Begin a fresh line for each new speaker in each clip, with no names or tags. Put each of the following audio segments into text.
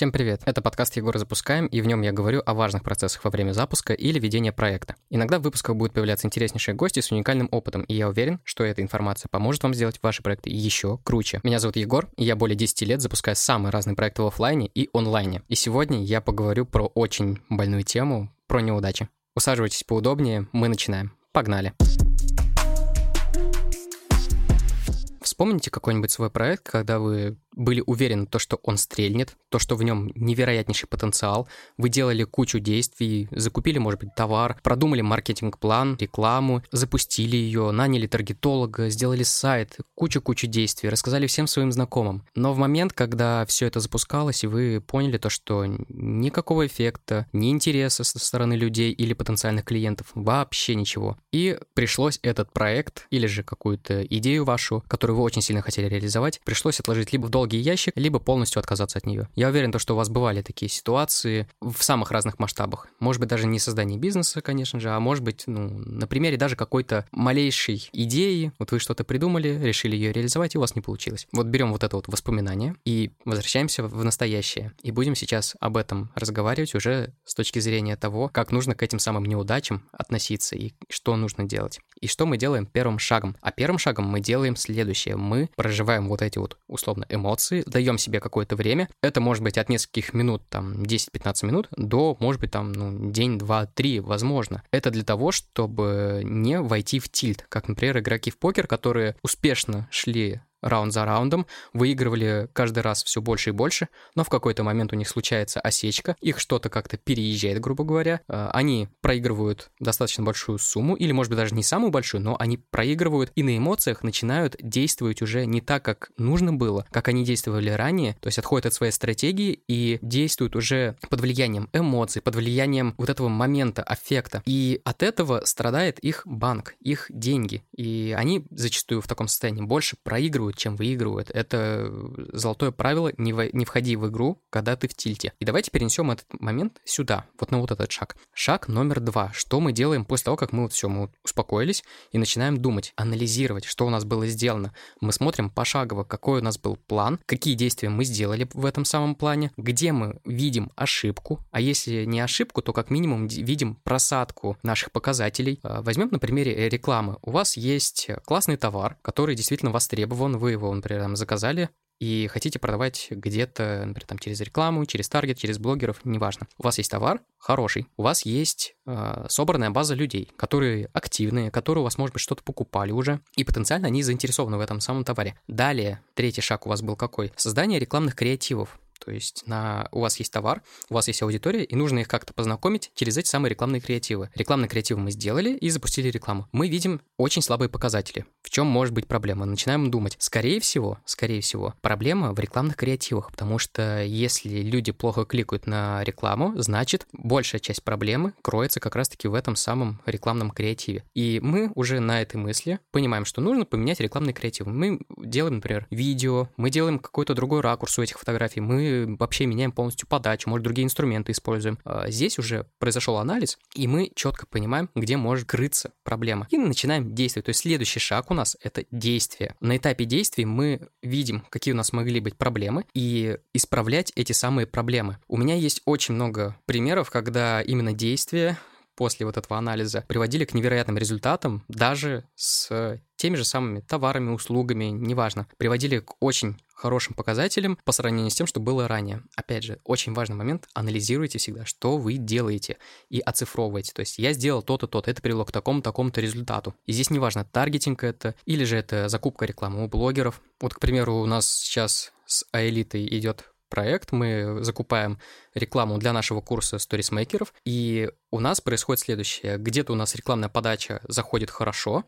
Всем привет! Это подкаст Егора запускаем, и в нем я говорю о важных процессах во время запуска или ведения проекта. Иногда в выпусках будут появляться интереснейшие гости с уникальным опытом, и я уверен, что эта информация поможет вам сделать ваши проекты еще круче. Меня зовут Егор, и я более 10 лет запускаю самые разные проекты в офлайне и онлайне. И сегодня я поговорю про очень больную тему, про неудачи. Усаживайтесь поудобнее, мы начинаем. Погнали! Вспомните какой-нибудь свой проект, когда вы были уверены, то, что он стрельнет, то, что в нем невероятнейший потенциал. Вы делали кучу действий, закупили, может быть, товар, продумали маркетинг-план, рекламу, запустили ее, наняли таргетолога, сделали сайт, кучу-кучу действий, рассказали всем своим знакомым. Но в момент, когда все это запускалось, и вы поняли то, что никакого эффекта, ни интереса со стороны людей или потенциальных клиентов, вообще ничего. И пришлось этот проект или же какую-то идею вашу, которую вы очень сильно хотели реализовать, пришлось отложить либо в долгий ящик, либо полностью отказаться от нее. Я уверен, то, что у вас бывали такие ситуации в самых разных масштабах. Может быть, даже не создание бизнеса, конечно же, а может быть, ну, на примере даже какой-то малейшей идеи. Вот вы что-то придумали, решили ее реализовать, и у вас не получилось. Вот берем вот это вот воспоминание и возвращаемся в настоящее. И будем сейчас об этом разговаривать уже с точки зрения того, как нужно к этим самым неудачам относиться и что нужно делать. И что мы делаем первым шагом? А первым шагом мы делаем следующее. Мы проживаем вот эти вот условно эмоции, эмоции, даем себе какое-то время. Это может быть от нескольких минут, там, 10-15 минут, до, может быть, там, ну, день, два, три, возможно. Это для того, чтобы не войти в тильт, как, например, игроки в покер, которые успешно шли раунд за раундом, выигрывали каждый раз все больше и больше, но в какой-то момент у них случается осечка, их что-то как-то переезжает, грубо говоря, а, они проигрывают достаточно большую сумму, или, может быть, даже не самую большую, но они проигрывают и на эмоциях начинают действовать уже не так, как нужно было, как они действовали ранее, то есть отходят от своей стратегии и действуют уже под влиянием эмоций, под влиянием вот этого момента, аффекта. И от этого страдает их банк, их деньги. И они зачастую в таком состоянии больше проигрывают проигрывают, чем выигрывают. Это золотое правило не, в, не входи в игру, когда ты в тильте. И давайте перенесем этот момент сюда, вот на вот этот шаг. Шаг номер два. Что мы делаем после того, как мы вот все, мы успокоились и начинаем думать, анализировать, что у нас было сделано. Мы смотрим пошагово, какой у нас был план, какие действия мы сделали в этом самом плане, где мы видим ошибку, а если не ошибку, то как минимум видим просадку наших показателей. А, возьмем на примере рекламы. У вас есть классный товар, который действительно востребован, вы его, например, там, заказали, и хотите продавать где-то, например, там через рекламу, через таргет, через блогеров, неважно. У вас есть товар хороший, у вас есть э, собранная база людей, которые активные, которые у вас, может быть, что-то покупали уже, и потенциально они заинтересованы в этом самом товаре. Далее, третий шаг у вас был какой? Создание рекламных креативов. То есть на, у вас есть товар, у вас есть аудитория, и нужно их как-то познакомить через эти самые рекламные креативы. Рекламные креативы мы сделали и запустили рекламу. Мы видим очень слабые показатели. В чем может быть проблема? Начинаем думать. Скорее всего, скорее всего, проблема в рекламных креативах, потому что если люди плохо кликают на рекламу, значит, большая часть проблемы кроется как раз-таки в этом самом рекламном креативе. И мы уже на этой мысли понимаем, что нужно поменять рекламный креатив. Мы делаем, например, видео, мы делаем какой-то другой ракурс у этих фотографий, мы вообще меняем полностью подачу, может, другие инструменты используем. А здесь уже произошел анализ, и мы четко понимаем, где может крыться проблема. И начинаем действовать. То есть следующий шаг у нас — это действие. На этапе действий мы видим, какие у нас могли быть проблемы, и исправлять эти самые проблемы. У меня есть очень много примеров, когда именно действия после вот этого анализа приводили к невероятным результатам даже с теми же самыми товарами, услугами, неважно, приводили к очень хорошим показателям по сравнению с тем, что было ранее. Опять же, очень важный момент, анализируйте всегда, что вы делаете и оцифровывайте. То есть я сделал то-то, то-то, это привело к такому-такому-то результату. И здесь неважно, таргетинг это или же это закупка рекламы у блогеров. Вот, к примеру, у нас сейчас с Аэлитой идет проект, мы закупаем рекламу для нашего курса сторисмейкеров, и у нас происходит следующее. Где-то у нас рекламная подача заходит хорошо,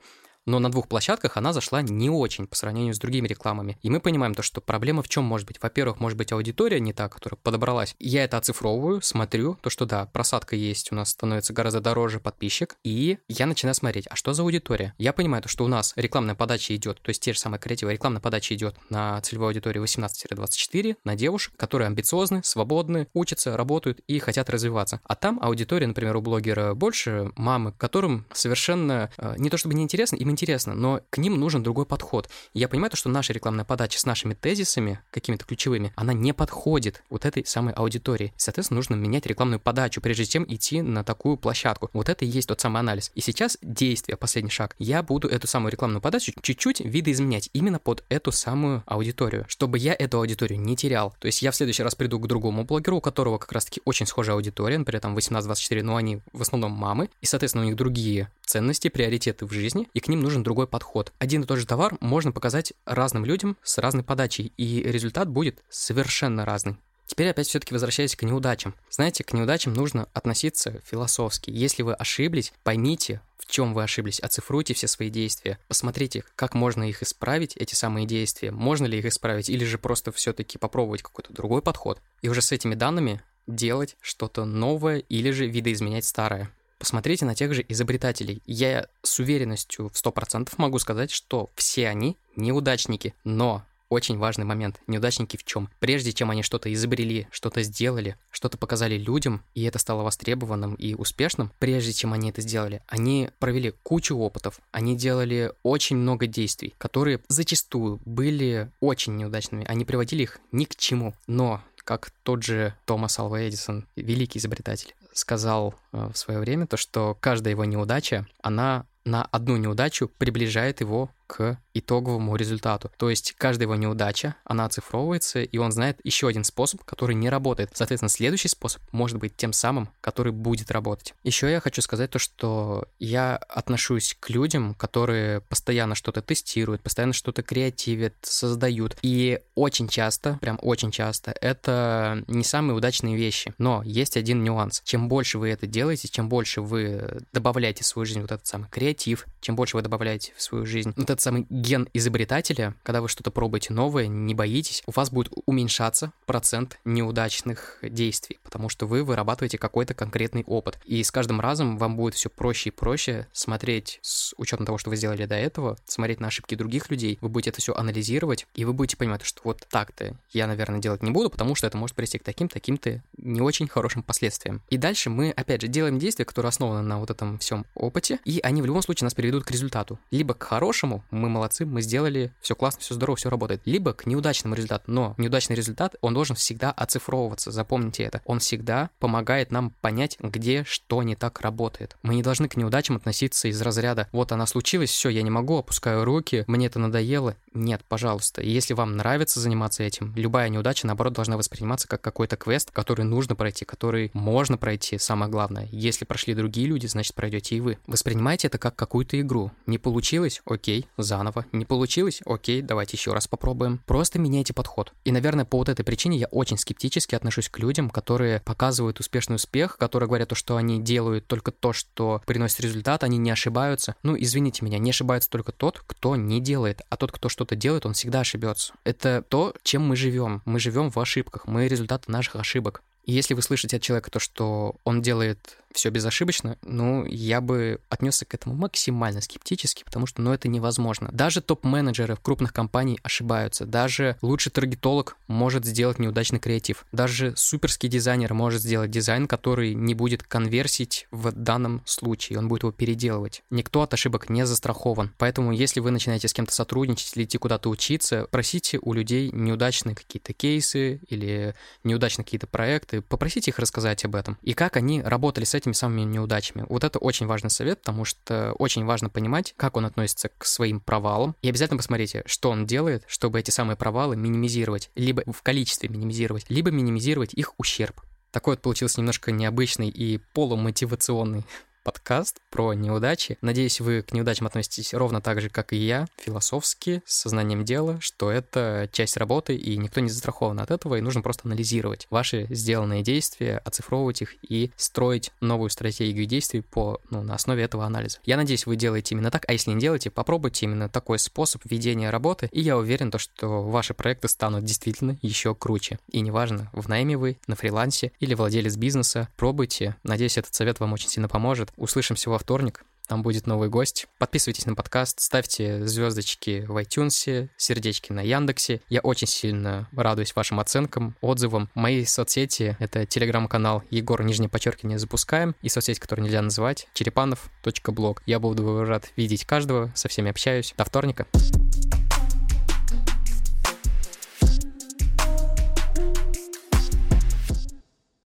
но на двух площадках она зашла не очень по сравнению с другими рекламами. И мы понимаем то, что проблема в чем может быть. Во-первых, может быть аудитория не та, которая подобралась. Я это оцифровываю, смотрю, то, что да, просадка есть, у нас становится гораздо дороже подписчик, и я начинаю смотреть, а что за аудитория? Я понимаю то, что у нас рекламная подача идет, то есть те же самые креативы, рекламная подача идет на целевую аудиторию 18-24, на девушек, которые амбициозны, свободны, учатся, работают и хотят развиваться. А там аудитория, например, у блогера больше мамы, которым совершенно э, не то чтобы неинтересно, им интересно, но к ним нужен другой подход. я понимаю, то, что наша рекламная подача с нашими тезисами, какими-то ключевыми, она не подходит вот этой самой аудитории. Соответственно, нужно менять рекламную подачу, прежде чем идти на такую площадку. Вот это и есть тот самый анализ. И сейчас действие, последний шаг. Я буду эту самую рекламную подачу чуть-чуть видоизменять именно под эту самую аудиторию, чтобы я эту аудиторию не терял. То есть я в следующий раз приду к другому блогеру, у которого как раз-таки очень схожая аудитория, например, там 18-24, но они в основном мамы, и, соответственно, у них другие ценности, приоритеты в жизни, и к ним нужен другой подход. Один и тот же товар можно показать разным людям с разной подачей, и результат будет совершенно разный. Теперь опять все-таки возвращаясь к неудачам. Знаете, к неудачам нужно относиться философски. Если вы ошиблись, поймите, в чем вы ошиблись, оцифруйте все свои действия, посмотрите, как можно их исправить, эти самые действия, можно ли их исправить, или же просто все-таки попробовать какой-то другой подход, и уже с этими данными делать что-то новое или же видоизменять старое. Посмотрите на тех же изобретателей. Я с уверенностью в 100% могу сказать, что все они неудачники, но очень важный момент. Неудачники в чем? Прежде чем они что-то изобрели, что-то сделали, что-то показали людям, и это стало востребованным и успешным, прежде чем они это сделали, они провели кучу опытов, они делали очень много действий, которые зачастую были очень неудачными, они приводили их ни к чему. Но как тот же Томас Алва Эдисон, великий изобретатель, сказал э, в свое время, то что каждая его неудача, она на одну неудачу приближает его к итоговому результату. То есть каждая его неудача, она оцифровывается, и он знает еще один способ, который не работает. Соответственно, следующий способ может быть тем самым, который будет работать. Еще я хочу сказать то, что я отношусь к людям, которые постоянно что-то тестируют, постоянно что-то креативят, создают. И очень часто, прям очень часто, это не самые удачные вещи. Но есть один нюанс. Чем больше вы это делаете, чем больше вы добавляете в свою жизнь вот этот самый креатив, чем больше вы добавляете в свою жизнь вот этот самый ген изобретателя, когда вы что-то пробуете новое, не боитесь, у вас будет уменьшаться процент неудачных действий, потому что вы вырабатываете какой-то конкретный опыт. И с каждым разом вам будет все проще и проще смотреть с учетом того, что вы сделали до этого, смотреть на ошибки других людей, вы будете это все анализировать, и вы будете понимать, что вот так-то я, наверное, делать не буду, потому что это может привести к таким-таким-то не очень хорошим последствиям. И дальше мы, опять же, делаем действия, которые основаны на вот этом всем опыте, и они в любом случае нас приведут к результату. Либо к хорошему, мы молодцы, мы сделали, все классно, все здорово, все работает. Либо к неудачному результату. Но неудачный результат, он должен всегда оцифровываться, запомните это. Он всегда помогает нам понять, где что не так работает. Мы не должны к неудачам относиться из разряда «вот она случилась, все, я не могу, опускаю руки, мне это надоело». Нет, пожалуйста. Если вам нравится заниматься этим, любая неудача, наоборот, должна восприниматься как какой-то квест, который нужно пройти, который можно пройти, самое главное. Если прошли другие люди, значит, пройдете и вы. Воспринимайте это как какую-то игру. Не получилось? Окей, заново. Не получилось? Окей, давайте еще раз попробуем. Просто меняйте подход. И, наверное, по вот этой причине я очень скептически отношусь к людям, которые показывают успешный успех, которые говорят то, что они делают только то, что приносит результат, они не ошибаются. Ну, извините меня, не ошибается только тот, кто не делает, а тот, кто что-то делает, он всегда ошибется. Это то, чем мы живем. Мы живем в ошибках, мы результаты наших ошибок. Если вы слышите от человека то, что он делает все безошибочно, ну, я бы отнесся к этому максимально скептически, потому что, ну, это невозможно. Даже топ-менеджеры в крупных компаний ошибаются. Даже лучший таргетолог может сделать неудачный креатив. Даже суперский дизайнер может сделать дизайн, который не будет конверсить в данном случае. Он будет его переделывать. Никто от ошибок не застрахован. Поэтому, если вы начинаете с кем-то сотрудничать или идти куда-то учиться, просите у людей неудачные какие-то кейсы или неудачные какие-то проекты, попросите их рассказать об этом. И как они работали с этим этими самыми неудачами. Вот это очень важный совет, потому что очень важно понимать, как он относится к своим провалам. И обязательно посмотрите, что он делает, чтобы эти самые провалы минимизировать, либо в количестве минимизировать, либо минимизировать их ущерб. Такой вот получился немножко необычный и полумотивационный подкаст про неудачи. Надеюсь, вы к неудачам относитесь ровно так же, как и я, философски, с сознанием дела, что это часть работы, и никто не застрахован от этого, и нужно просто анализировать ваши сделанные действия, оцифровывать их и строить новую стратегию действий по, ну, на основе этого анализа. Я надеюсь, вы делаете именно так, а если не делаете, попробуйте именно такой способ ведения работы, и я уверен, то, что ваши проекты станут действительно еще круче. И неважно, в найме вы, на фрилансе или владелец бизнеса, пробуйте. Надеюсь, этот совет вам очень сильно поможет. Услышимся во вторник. там будет новый гость. Подписывайтесь на подкаст, ставьте звездочки в iTunes, сердечки на Яндексе. Я очень сильно радуюсь вашим оценкам, отзывам. Мои соцсети — это телеграм-канал Егор, нижнее подчеркивание, запускаем, и соцсеть, которую нельзя называть, черепанов.блог. Я буду рад видеть каждого, со всеми общаюсь. До вторника.